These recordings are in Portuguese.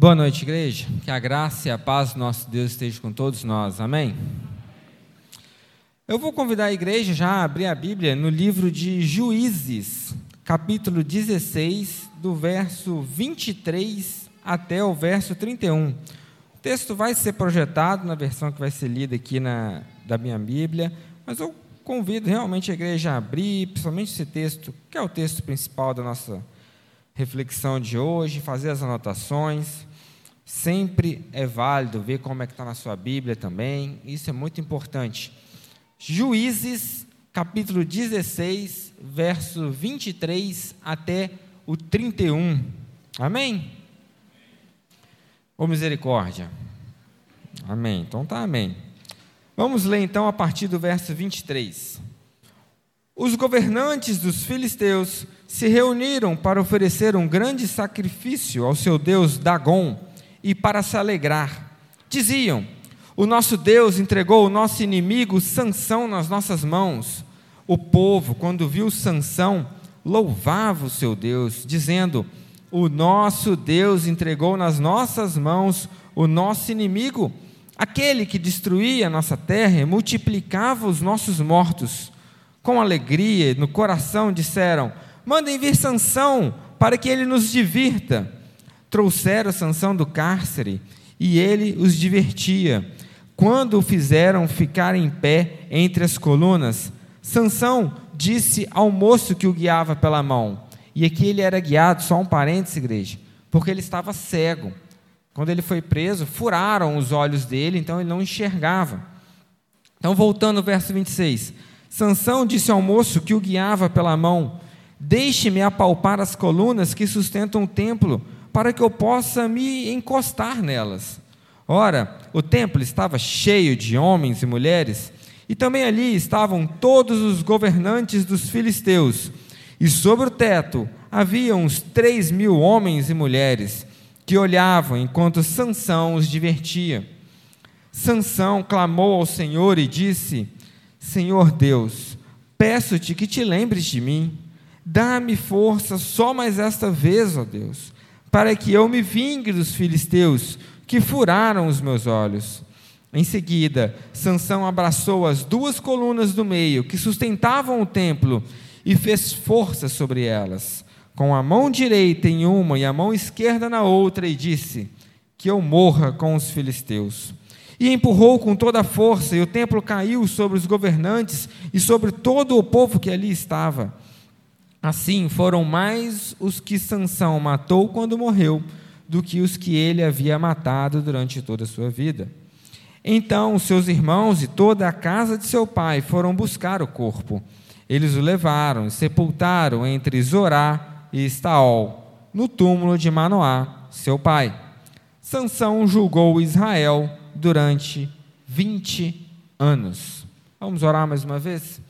Boa noite, igreja. Que a graça e a paz do nosso Deus esteja com todos nós. Amém? Eu vou convidar a igreja já a abrir a Bíblia no livro de Juízes, capítulo 16, do verso 23 até o verso 31. O texto vai ser projetado na versão que vai ser lida aqui na, da minha Bíblia, mas eu convido realmente a igreja a abrir, principalmente esse texto, que é o texto principal da nossa reflexão de hoje, fazer as anotações. Sempre é válido ver como é que está na sua Bíblia também, isso é muito importante. Juízes, capítulo 16, verso 23 até o 31. Amém? Ou misericórdia? Amém. Então tá, amém. Vamos ler então a partir do verso 23. Os governantes dos filisteus se reuniram para oferecer um grande sacrifício ao seu deus Dagon e para se alegrar. Diziam: O nosso Deus entregou o nosso inimigo Sansão nas nossas mãos. O povo, quando viu Sansão, louvava o seu Deus, dizendo: O nosso Deus entregou nas nossas mãos o nosso inimigo, aquele que destruía a nossa terra e multiplicava os nossos mortos com alegria no coração, disseram: Mandem vir Sansão para que ele nos divirta. Trouxeram Sansão do cárcere e ele os divertia. Quando o fizeram ficar em pé entre as colunas, Sansão disse ao moço que o guiava pela mão. E aqui ele era guiado, só um parênteses, igreja, porque ele estava cego. Quando ele foi preso, furaram os olhos dele, então ele não enxergava. Então, voltando ao verso 26. Sansão disse ao moço que o guiava pela mão: Deixe-me apalpar as colunas que sustentam o templo, para que eu possa me encostar nelas. Ora, o templo estava cheio de homens e mulheres, e também ali estavam todos os governantes dos filisteus. E sobre o teto havia uns três mil homens e mulheres que olhavam enquanto Sansão os divertia. Sansão clamou ao Senhor e disse: Senhor Deus, peço-te que te lembres de mim. Dá-me força só mais esta vez, ó Deus, para que eu me vingue dos filisteus que furaram os meus olhos. Em seguida, Sansão abraçou as duas colunas do meio que sustentavam o templo e fez força sobre elas, com a mão direita em uma e a mão esquerda na outra, e disse: Que eu morra com os filisteus e empurrou com toda a força, e o templo caiu sobre os governantes e sobre todo o povo que ali estava. Assim foram mais os que Sansão matou quando morreu, do que os que ele havia matado durante toda a sua vida. Então seus irmãos e toda a casa de seu pai foram buscar o corpo. Eles o levaram e sepultaram entre Zorá e Estaol, no túmulo de Manoá, seu pai. Sansão julgou Israel durante 20 anos. Vamos orar mais uma vez?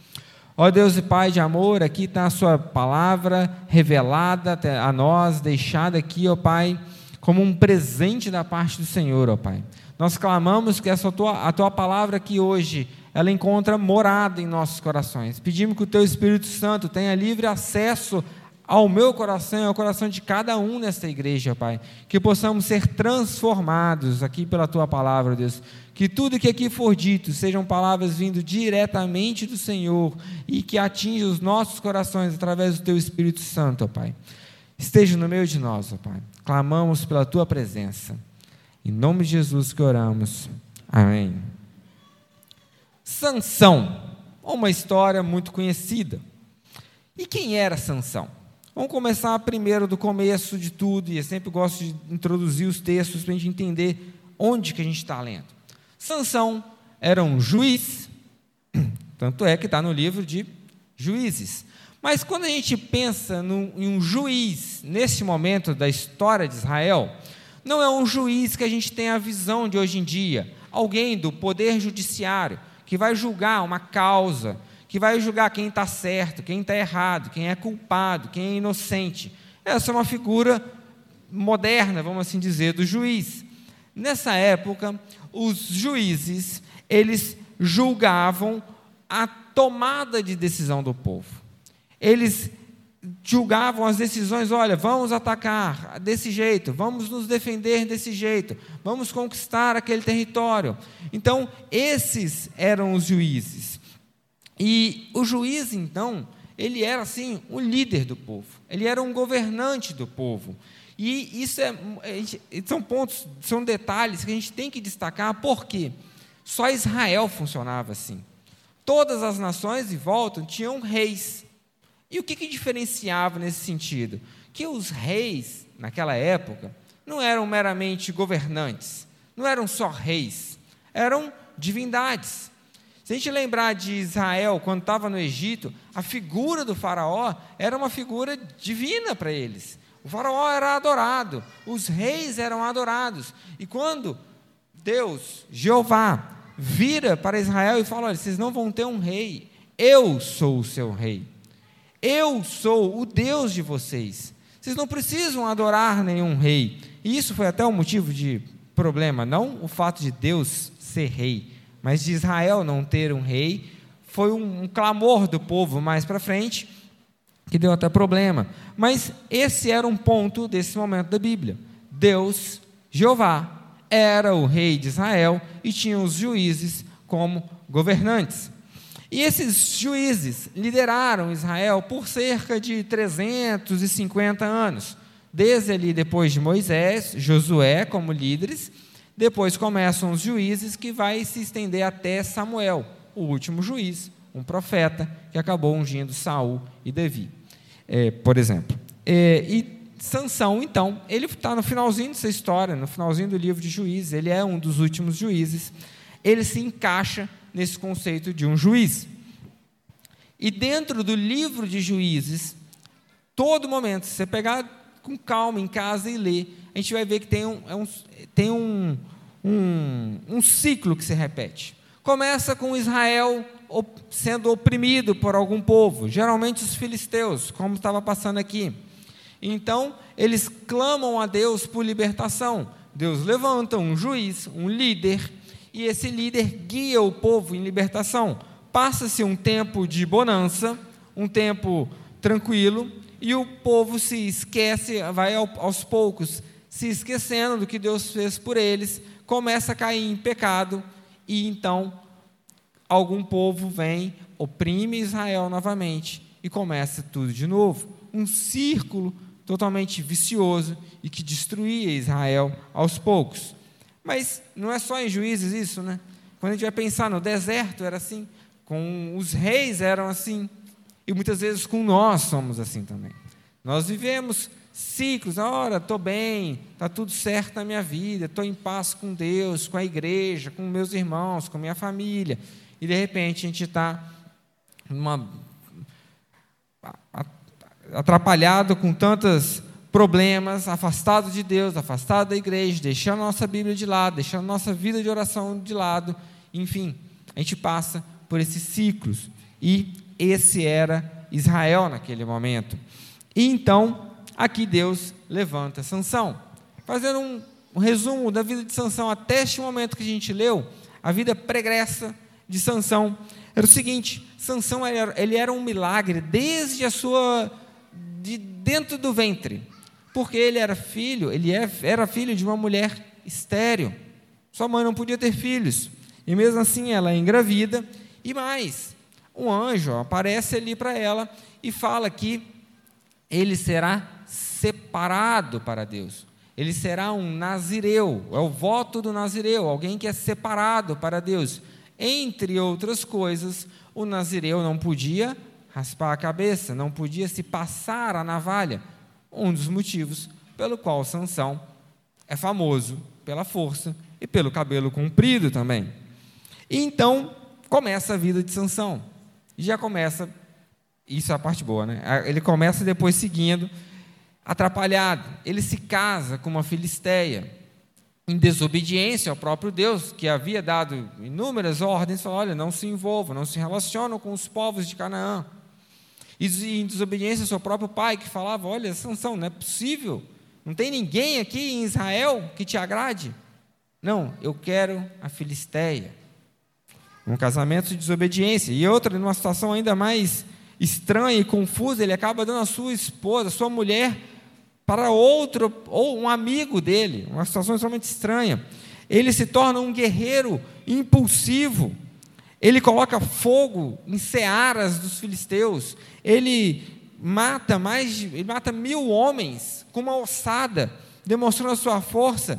Ó Deus e Pai de amor, aqui está a Sua palavra revelada a nós, deixada aqui, ó Pai, como um presente da parte do Senhor, ó Pai. Nós clamamos que essa tua, a Tua palavra aqui hoje, ela encontra morada em nossos corações. Pedimos que o Teu Espírito Santo tenha livre acesso ao meu coração e ao coração de cada um nesta igreja, Pai. Que possamos ser transformados aqui pela tua palavra, Deus. Que tudo que aqui for dito sejam palavras vindo diretamente do Senhor e que atinjam os nossos corações através do teu Espírito Santo, Pai. Esteja no meio de nós, Pai. Clamamos pela tua presença. Em nome de Jesus que oramos. Amém. Sansão, uma história muito conhecida. E quem era Sansão? Vamos começar primeiro do começo de tudo, e eu sempre gosto de introduzir os textos para a gente entender onde que a gente está lendo. Sansão era um juiz, tanto é que está no livro de Juízes. Mas quando a gente pensa num, em um juiz nesse momento da história de Israel, não é um juiz que a gente tem a visão de hoje em dia, alguém do poder judiciário que vai julgar uma causa, que vai julgar quem está certo, quem está errado, quem é culpado, quem é inocente. Essa é uma figura moderna, vamos assim dizer, do juiz. Nessa época, os juízes, eles julgavam a tomada de decisão do povo. Eles julgavam as decisões, olha, vamos atacar desse jeito, vamos nos defender desse jeito, vamos conquistar aquele território. Então, esses eram os juízes. E o juiz, então, ele era assim, o líder do povo, ele era um governante do povo. E isso é, são pontos, são detalhes que a gente tem que destacar, porque só Israel funcionava assim. Todas as nações em volta tinham reis. E o que, que diferenciava nesse sentido? Que os reis, naquela época, não eram meramente governantes, não eram só reis, eram divindades. Se a gente lembrar de Israel, quando estava no Egito, a figura do Faraó era uma figura divina para eles. O Faraó era adorado, os reis eram adorados. E quando Deus, Jeová, vira para Israel e fala: Olha, vocês não vão ter um rei, eu sou o seu rei. Eu sou o Deus de vocês. Vocês não precisam adorar nenhum rei. E isso foi até um motivo de problema, não o fato de Deus ser rei, mas de Israel não ter um rei. Foi um, um clamor do povo mais para frente que deu até problema. Mas esse era um ponto desse momento da Bíblia. Deus, Jeová, era o rei de Israel e tinha os juízes como governantes. E esses juízes lideraram Israel por cerca de 350 anos. Desde ali, depois de Moisés, Josué como líderes, depois começam os juízes, que vai se estender até Samuel, o último juiz, um profeta, que acabou ungindo Saul e Davi, é, por exemplo. É, e Sansão, então, ele está no finalzinho dessa história, no finalzinho do livro de Juízes, ele é um dos últimos juízes, ele se encaixa nesse conceito de um juiz. E dentro do livro de juízes, todo momento, se você pegar com calma em casa e ler, a gente vai ver que tem um, é um, tem um, um, um ciclo que se repete. Começa com Israel sendo oprimido por algum povo, geralmente os filisteus, como estava passando aqui. Então, eles clamam a Deus por libertação. Deus levanta um juiz, um líder, e esse líder guia o povo em libertação. Passa-se um tempo de bonança, um tempo tranquilo, e o povo se esquece, vai aos poucos se esquecendo do que Deus fez por eles, começa a cair em pecado, e então algum povo vem, oprime Israel novamente e começa tudo de novo. Um círculo totalmente vicioso e que destruía Israel aos poucos. Mas não é só em juízes isso, né? Quando a gente vai pensar no deserto, era assim, com os reis eram assim, e muitas vezes com nós somos assim também. Nós vivemos ciclos, ora, estou bem, está tudo certo na minha vida, estou em paz com Deus, com a igreja, com meus irmãos, com minha família, e de repente a gente está atrapalhado com tantas problemas, afastado de Deus, afastado da igreja, deixando a nossa Bíblia de lado, deixando a nossa vida de oração de lado, enfim, a gente passa por esses ciclos. E esse era Israel naquele momento. E então, aqui Deus levanta Sansão. Fazendo um, um resumo da vida de Sansão até este momento que a gente leu, a vida pregressa de Sansão era o seguinte: Sansão era, ele era um milagre desde a sua de dentro do ventre porque ele era filho, ele é, era filho de uma mulher estéril. Sua mãe não podia ter filhos. E mesmo assim ela é engravida. E mais, um anjo aparece ali para ela e fala que ele será separado para Deus. Ele será um nazireu, é o voto do nazireu, alguém que é separado para Deus. Entre outras coisas, o nazireu não podia raspar a cabeça, não podia se passar a navalha, um dos motivos pelo qual Sansão é famoso pela força e pelo cabelo comprido também. E então começa a vida de Sansão. Já começa, isso é a parte boa, né? Ele começa depois seguindo, atrapalhado. Ele se casa com uma filisteia, em desobediência ao próprio Deus, que havia dado inúmeras ordens, falou, olha, não se envolvam, não se relacionam com os povos de Canaã. E em desobediência ao seu próprio pai, que falava: Olha, Sansão, não é possível, não tem ninguém aqui em Israel que te agrade. Não, eu quero a Filisteia. Um casamento de desobediência. E outra, numa situação ainda mais estranha e confusa, ele acaba dando a sua esposa, a sua mulher, para outro, ou um amigo dele, uma situação extremamente estranha. Ele se torna um guerreiro impulsivo. Ele coloca fogo em searas dos filisteus. Ele mata mais, ele mata mil homens com uma ossada, demonstrando a sua força.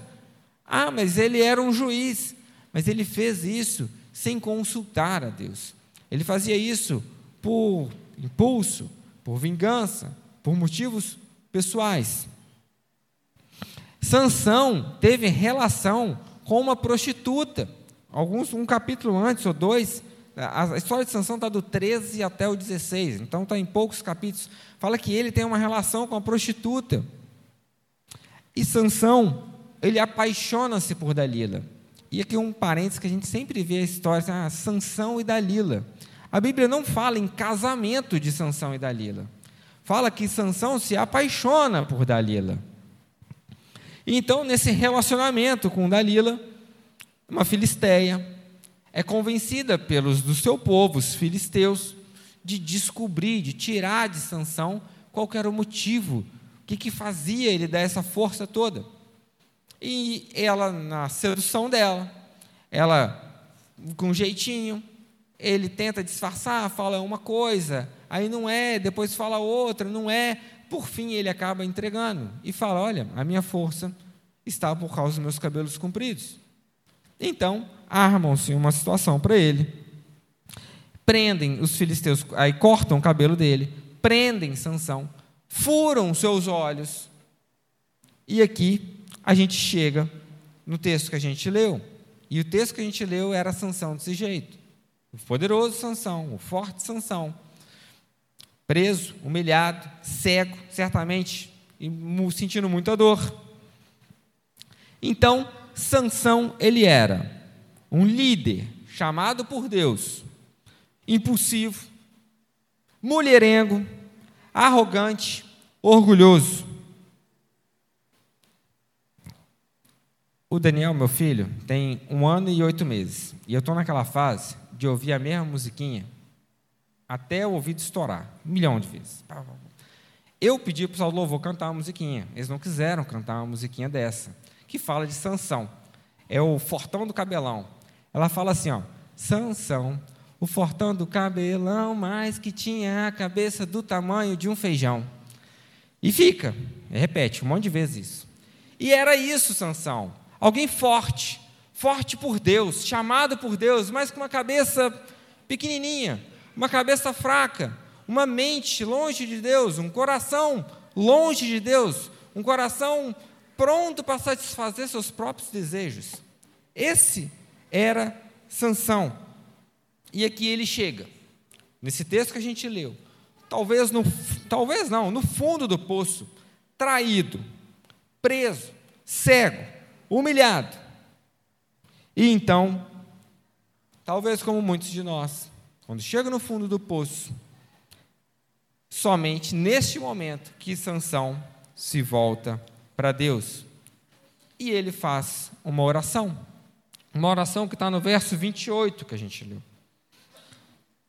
Ah, mas ele era um juiz. Mas ele fez isso sem consultar a Deus. Ele fazia isso por impulso, por vingança, por motivos pessoais. Sansão teve relação com uma prostituta. Alguns, um capítulo antes ou dois, a história de Sansão está do 13 até o 16, então está em poucos capítulos. Fala que ele tem uma relação com a prostituta. E Sansão, ele apaixona-se por Dalila. E aqui um parênteses que a gente sempre vê a história, assim, ah, Sansão e Dalila. A Bíblia não fala em casamento de Sansão e Dalila. Fala que Sansão se apaixona por Dalila. Então, nesse relacionamento com Dalila, uma filisteia é convencida pelos do seu povo, os filisteus, de descobrir, de tirar de Sansão qual era o motivo, o que, que fazia ele dar essa força toda. E ela, na sedução dela, ela, com um jeitinho, ele tenta disfarçar, fala uma coisa, aí não é, depois fala outra, não é. Por fim, ele acaba entregando e fala: Olha, a minha força está por causa dos meus cabelos compridos. Então, armam-se uma situação para ele. Prendem os filisteus, aí cortam o cabelo dele, prendem Sansão, furam seus olhos. E aqui a gente chega no texto que a gente leu. E o texto que a gente leu era Sansão desse jeito. O poderoso Sansão, o forte Sansão, preso, humilhado, cego, certamente, e sentindo muita dor. Então, Sansão, ele era um líder chamado por Deus, impulsivo, mulherengo, arrogante, orgulhoso. O Daniel, meu filho, tem um ano e oito meses. E eu estou naquela fase de ouvir a mesma musiquinha até o ouvido estourar, um milhão de vezes. Eu pedi para o pessoal do louvor cantar uma musiquinha. Eles não quiseram cantar uma musiquinha dessa, que fala de Sansão. É o fortão do cabelão. Ela fala assim, ó, Sansão, o fortão do cabelão, mas que tinha a cabeça do tamanho de um feijão. E fica, repete um monte de vezes isso. E era isso, Sansão. Alguém forte, forte por Deus, chamado por Deus, mas com uma cabeça pequenininha, uma cabeça fraca, uma mente longe de Deus, um coração longe de Deus, um coração pronto para satisfazer seus próprios desejos. Esse era Sansão. E aqui ele chega, nesse texto que a gente leu, talvez no talvez não, no fundo do poço, traído, preso, cego, humilhado. E então, talvez como muitos de nós, quando chega no fundo do poço, somente neste momento que Sansão se volta para Deus. E ele faz uma oração. Uma oração que está no verso 28 que a gente leu.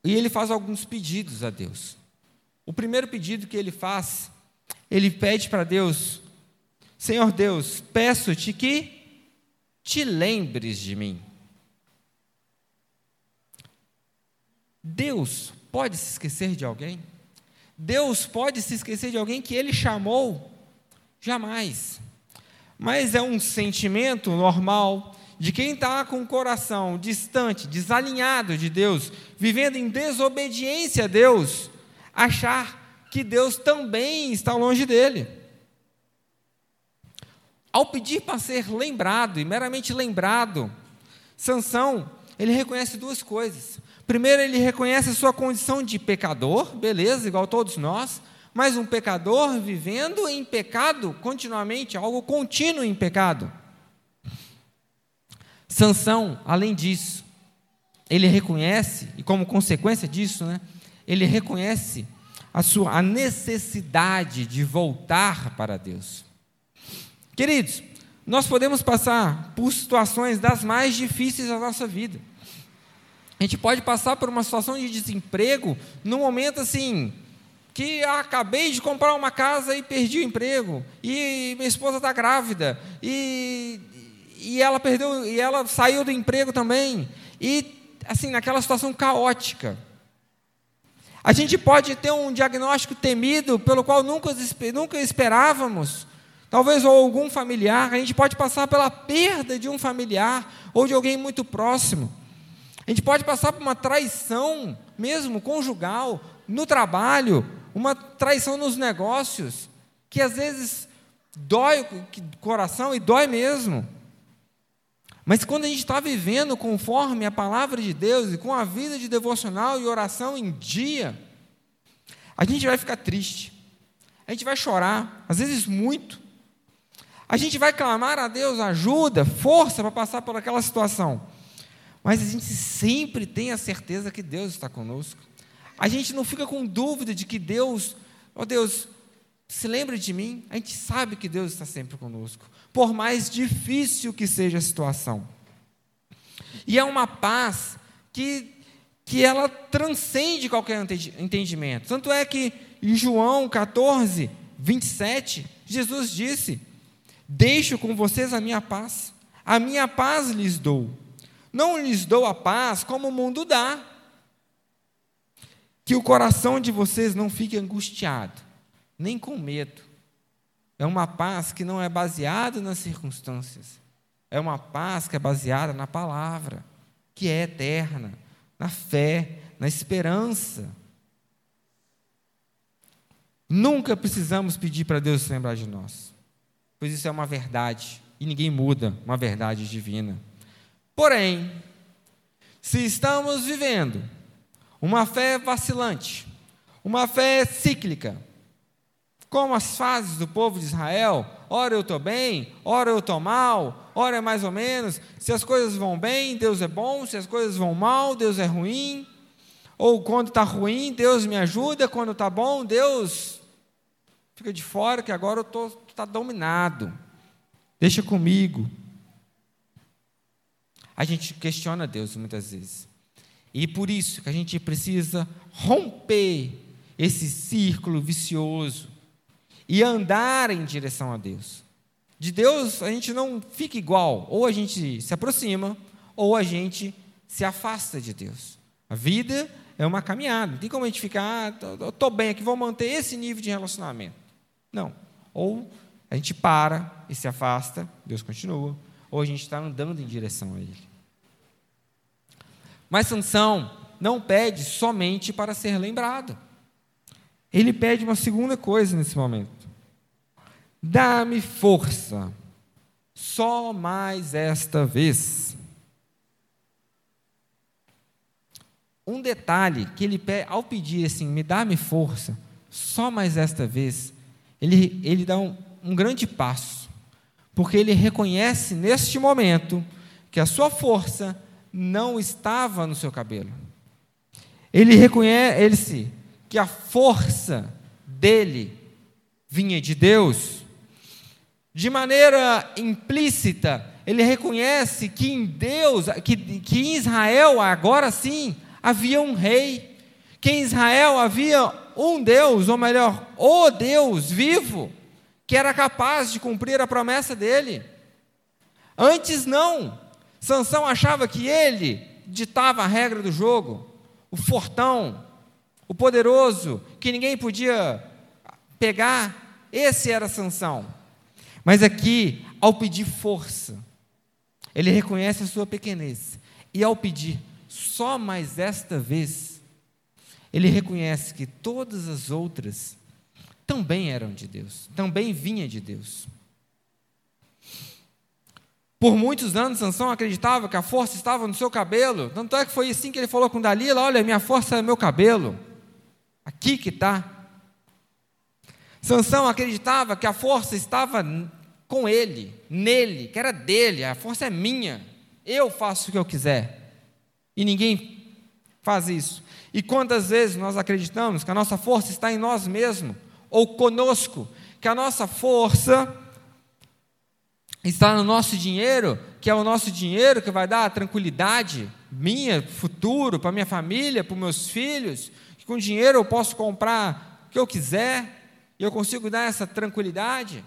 E ele faz alguns pedidos a Deus. O primeiro pedido que ele faz, ele pede para Deus Senhor Deus, peço-te que te lembres de mim. Deus pode se esquecer de alguém? Deus pode se esquecer de alguém que ele chamou? Jamais. Mas é um sentimento normal de quem está com o coração distante, desalinhado de Deus, vivendo em desobediência a Deus, achar que Deus também está longe dele. Ao pedir para ser lembrado, e meramente lembrado, Sansão, ele reconhece duas coisas. Primeiro, ele reconhece a sua condição de pecador, beleza, igual todos nós, mas um pecador vivendo em pecado continuamente, algo contínuo em pecado. Sansão, além disso, ele reconhece, e como consequência disso, né, ele reconhece a sua a necessidade de voltar para Deus. Queridos, nós podemos passar por situações das mais difíceis da nossa vida. A gente pode passar por uma situação de desemprego no momento assim que acabei de comprar uma casa e perdi o emprego e minha esposa está grávida e, e ela perdeu e ela saiu do emprego também e assim naquela situação caótica. A gente pode ter um diagnóstico temido pelo qual nunca, nunca esperávamos, talvez ou algum familiar. A gente pode passar pela perda de um familiar ou de alguém muito próximo. A gente pode passar por uma traição, mesmo conjugal, no trabalho, uma traição nos negócios, que às vezes dói o coração e dói mesmo. Mas quando a gente está vivendo conforme a palavra de Deus e com a vida de devocional e oração em dia, a gente vai ficar triste, a gente vai chorar, às vezes muito. A gente vai clamar a Deus ajuda, força para passar por aquela situação. Mas a gente sempre tem a certeza que Deus está conosco. A gente não fica com dúvida de que Deus, ó oh Deus, se lembre de mim. A gente sabe que Deus está sempre conosco, por mais difícil que seja a situação. E é uma paz que, que ela transcende qualquer entendimento. Tanto é que em João 14, 27, Jesus disse: Deixo com vocês a minha paz, a minha paz lhes dou. Não lhes dou a paz como o mundo dá. Que o coração de vocês não fique angustiado, nem com medo. É uma paz que não é baseada nas circunstâncias. É uma paz que é baseada na palavra, que é eterna, na fé, na esperança. Nunca precisamos pedir para Deus se lembrar de nós, pois isso é uma verdade e ninguém muda uma verdade divina. Porém, se estamos vivendo uma fé vacilante, uma fé cíclica, como as fases do povo de Israel, ora eu estou bem, ora eu estou mal, ora é mais ou menos, se as coisas vão bem, Deus é bom, se as coisas vão mal, Deus é ruim, ou quando está ruim, Deus me ajuda, quando está bom, Deus fica de fora, que agora eu estou tá dominado, deixa comigo. A gente questiona Deus muitas vezes. E por isso que a gente precisa romper esse círculo vicioso e andar em direção a Deus. De Deus a gente não fica igual, ou a gente se aproxima, ou a gente se afasta de Deus. A vida é uma caminhada, não tem como a gente ficar, ah, estou bem aqui, vou manter esse nível de relacionamento. Não. Ou a gente para e se afasta, Deus continua, ou a gente está andando em direção a Ele. Mas Sansão não pede somente para ser lembrado. Ele pede uma segunda coisa nesse momento. Dá-me força, só mais esta vez. Um detalhe que ele ao pedir assim, me dá-me força, só mais esta vez, ele, ele dá um, um grande passo, porque ele reconhece neste momento que a sua força não estava no seu cabelo. Ele reconhece que a força dele vinha de Deus. De maneira implícita, ele reconhece que em Deus, que, que em Israel, agora sim, havia um rei, que em Israel havia um Deus, ou melhor, o Deus vivo, que era capaz de cumprir a promessa dele. Antes não, Sansão achava que ele ditava a regra do jogo, o fortão, o poderoso, que ninguém podia pegar, esse era Sansão. Mas aqui, ao pedir força, ele reconhece a sua pequenez. E ao pedir só mais esta vez, ele reconhece que todas as outras também eram de Deus, também vinha de Deus. Por muitos anos, Sansão acreditava que a força estava no seu cabelo. Tanto é que foi assim que ele falou com Dalila: Olha, minha força é meu cabelo. Aqui que está. Sansão acreditava que a força estava com ele, nele, que era dele. A força é minha. Eu faço o que eu quiser. E ninguém faz isso. E quantas vezes nós acreditamos que a nossa força está em nós mesmos, ou conosco, que a nossa força está no nosso dinheiro, que é o nosso dinheiro que vai dar a tranquilidade minha, futuro, para minha família, para meus filhos, que com dinheiro eu posso comprar o que eu quiser e eu consigo dar essa tranquilidade?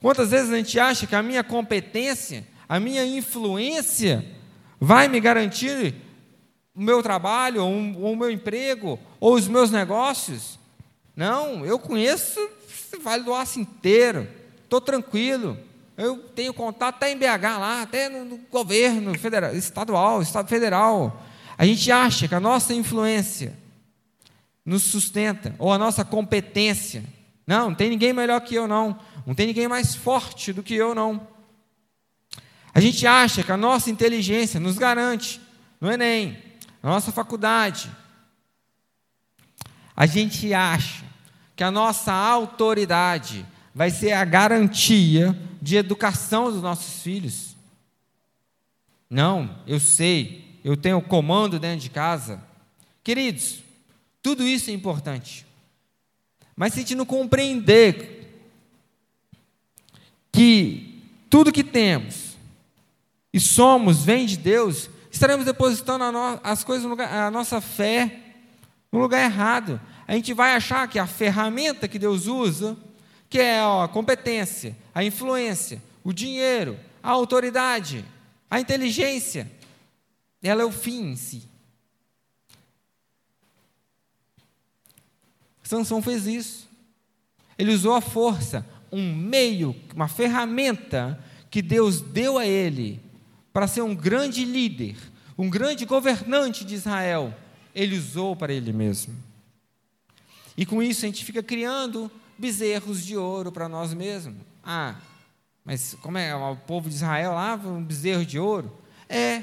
Quantas vezes a gente acha que a minha competência, a minha influência vai me garantir o meu trabalho, ou, o meu emprego, ou os meus negócios? Não, eu conheço o Vale do Aço inteiro, estou tranquilo. Eu tenho contato até em BH lá, até no, no governo federal, estadual, estado federal. A gente acha que a nossa influência nos sustenta, ou a nossa competência. Não, não tem ninguém melhor que eu, não. Não tem ninguém mais forte do que eu, não. A gente acha que a nossa inteligência nos garante no Enem, na nossa faculdade. A gente acha que a nossa autoridade vai ser a garantia de educação dos nossos filhos. Não, eu sei, eu tenho comando dentro de casa. Queridos, tudo isso é importante. Mas se a gente não compreender que tudo que temos e somos vem de Deus, estaremos depositando a no, as coisas, no lugar, a nossa fé, no lugar errado. A gente vai achar que a ferramenta que Deus usa que é a competência, a influência, o dinheiro, a autoridade, a inteligência. Ela é o fim em si. Sansão fez isso. Ele usou a força, um meio, uma ferramenta que Deus deu a ele para ser um grande líder, um grande governante de Israel. Ele usou para ele mesmo. E com isso a gente fica criando bezerros de ouro para nós mesmos. Ah, mas como é o povo de Israel lá, um bezerro de ouro? É,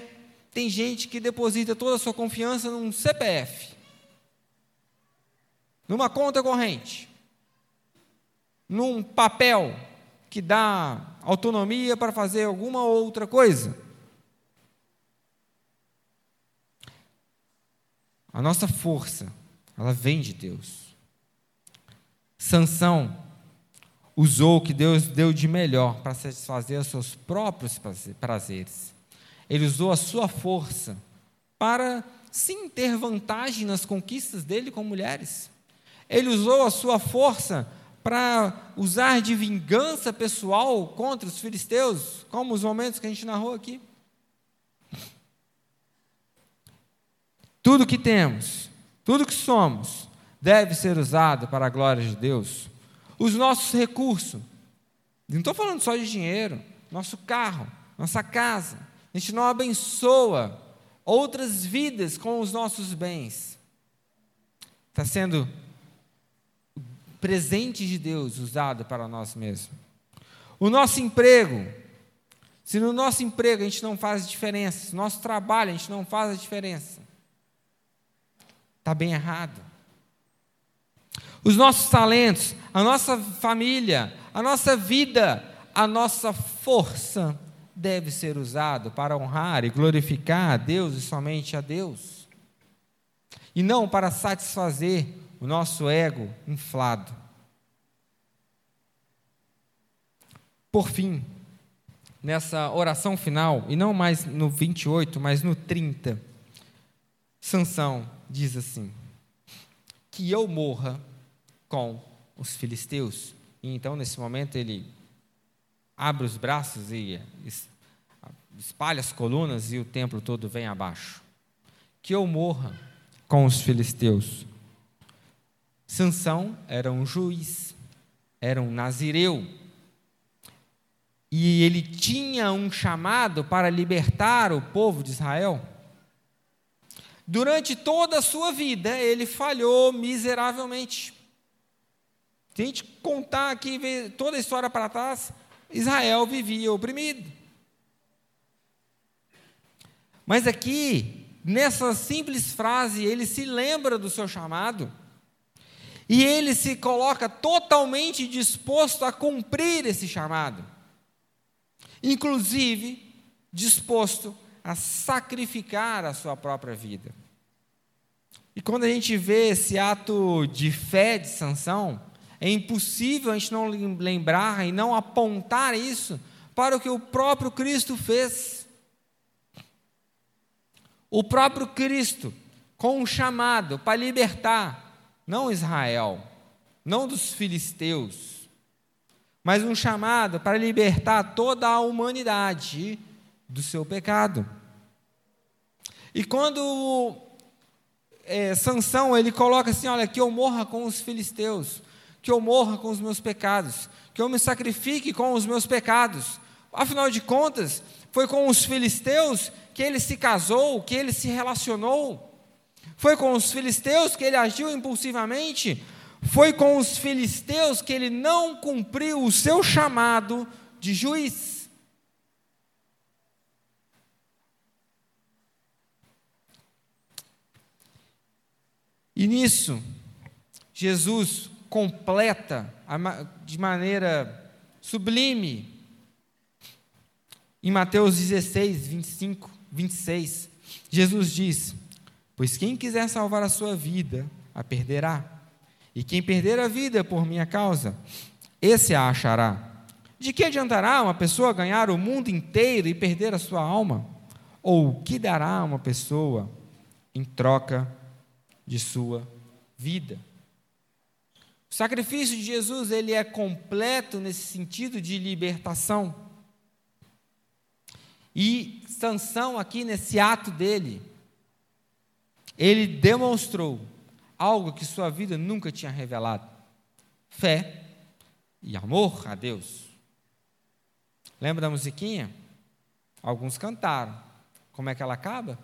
tem gente que deposita toda a sua confiança num CPF, numa conta corrente, num papel que dá autonomia para fazer alguma outra coisa. A nossa força, ela vem de Deus. Sansão usou o que Deus deu de melhor para satisfazer os seus próprios prazeres. Ele usou a sua força para sim ter vantagem nas conquistas dele com mulheres. Ele usou a sua força para usar de vingança pessoal contra os filisteus, como os momentos que a gente narrou aqui. Tudo que temos, tudo que somos, deve ser usado para a glória de Deus. Os nossos recursos, não estou falando só de dinheiro, nosso carro, nossa casa, a gente não abençoa outras vidas com os nossos bens. Está sendo presente de Deus usado para nós mesmos. O nosso emprego, se no nosso emprego a gente não faz diferença, se no nosso trabalho a gente não faz a diferença, está bem errado os nossos talentos, a nossa família, a nossa vida, a nossa força deve ser usado para honrar e glorificar a Deus e somente a Deus. E não para satisfazer o nosso ego inflado. Por fim, nessa oração final, e não mais no 28, mas no 30, Sansão diz assim: Que eu morra com os filisteus. E então, nesse momento, ele abre os braços e espalha as colunas e o templo todo vem abaixo. Que eu morra com os filisteus. Sansão era um juiz, era um nazireu. E ele tinha um chamado para libertar o povo de Israel. Durante toda a sua vida, ele falhou miseravelmente. Se a gente contar aqui toda a história para trás, Israel vivia oprimido. Mas aqui, nessa simples frase, ele se lembra do seu chamado e ele se coloca totalmente disposto a cumprir esse chamado, inclusive disposto a sacrificar a sua própria vida. E quando a gente vê esse ato de fé de Sansão, é impossível a gente não lembrar e não apontar isso para o que o próprio Cristo fez. O próprio Cristo, com um chamado para libertar, não Israel, não dos filisteus, mas um chamado para libertar toda a humanidade do seu pecado. E quando é, Sansão ele coloca assim, olha, que eu morra com os filisteus, que eu morra com os meus pecados, que eu me sacrifique com os meus pecados. Afinal de contas, foi com os filisteus que ele se casou, que ele se relacionou. Foi com os filisteus que ele agiu impulsivamente. Foi com os filisteus que ele não cumpriu o seu chamado de juiz. E nisso, Jesus completa de maneira sublime em Mateus 16, 25, 26, Jesus diz: Pois quem quiser salvar a sua vida, a perderá. E quem perder a vida por minha causa, esse a achará. De que adiantará uma pessoa ganhar o mundo inteiro e perder a sua alma? Ou o que dará uma pessoa em troca de sua vida? O sacrifício de Jesus, ele é completo nesse sentido de libertação. E Sansão aqui nesse ato dele, ele demonstrou algo que sua vida nunca tinha revelado: fé e amor a Deus. Lembra da musiquinha? Alguns cantaram. Como é que ela acaba?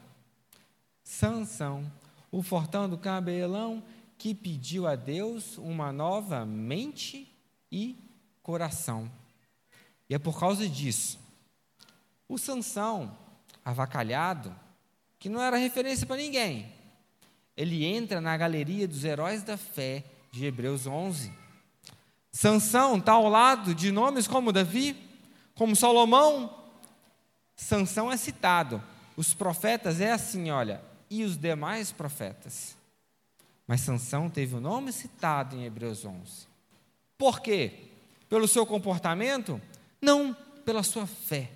Sansão, o fortão do cabelão que pediu a Deus uma nova mente e coração. E é por causa disso o Sansão, avacalhado, que não era referência para ninguém, ele entra na galeria dos heróis da fé de Hebreus 11. Sansão está ao lado de nomes como Davi, como Salomão. Sansão é citado. Os profetas é assim, olha, e os demais profetas. Mas Sansão teve o nome citado em Hebreus 11. Por quê? Pelo seu comportamento? Não, pela sua fé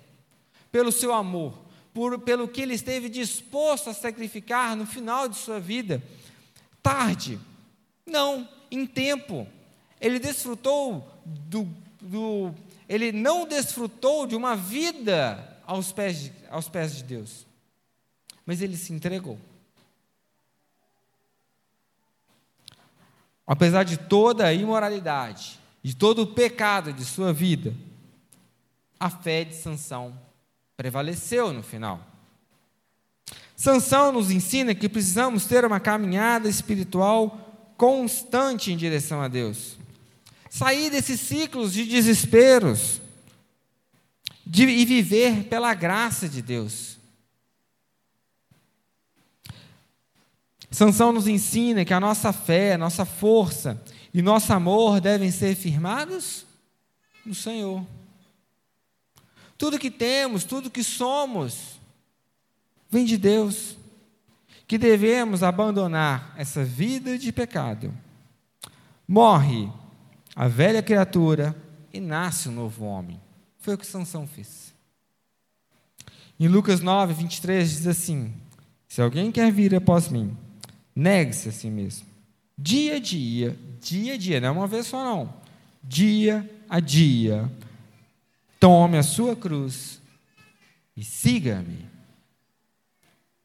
pelo seu amor, por, pelo que ele esteve disposto a sacrificar no final de sua vida. Tarde, não, em tempo. Ele desfrutou do, do ele não desfrutou de uma vida aos pés de, aos pés de Deus, mas ele se entregou. Apesar de toda a imoralidade, de todo o pecado de sua vida, a fé de Sansão prevaleceu no final. Sansão nos ensina que precisamos ter uma caminhada espiritual constante em direção a Deus. Sair desses ciclos de desesperos de, e viver pela graça de Deus. Sansão nos ensina que a nossa fé, nossa força e nosso amor devem ser firmados no Senhor. Tudo que temos, tudo que somos, vem de Deus. Que devemos abandonar essa vida de pecado. Morre a velha criatura e nasce o um novo homem. Foi o que Sansão fez. Em Lucas 9, 23 diz assim: Se alguém quer vir após mim, negue-se a si mesmo. Dia a dia, dia a dia, não é uma vez só não. Dia a dia Tome a sua cruz e siga-me.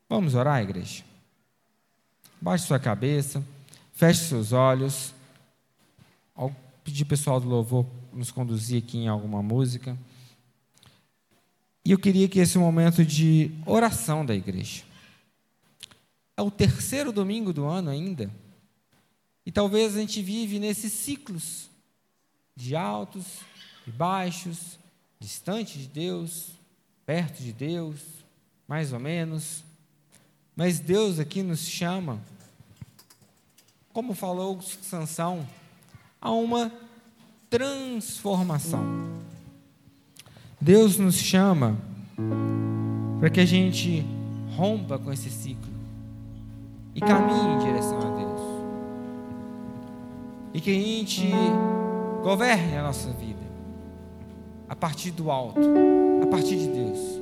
Vamos orar, igreja? Baixe sua cabeça, feche seus olhos. Ao pedir pessoal do louvor nos conduzir aqui em alguma música. E eu queria que esse momento de oração da igreja. É o terceiro domingo do ano ainda. E talvez a gente vive nesses ciclos de altos e baixos, distante de Deus, perto de Deus, mais ou menos. Mas Deus aqui nos chama, como falou Sansão, a uma transformação. Deus nos chama para que a gente rompa com esse ciclo e caminhe em direção a Deus. E que a gente governe a nossa vida a partir do alto, a partir de Deus.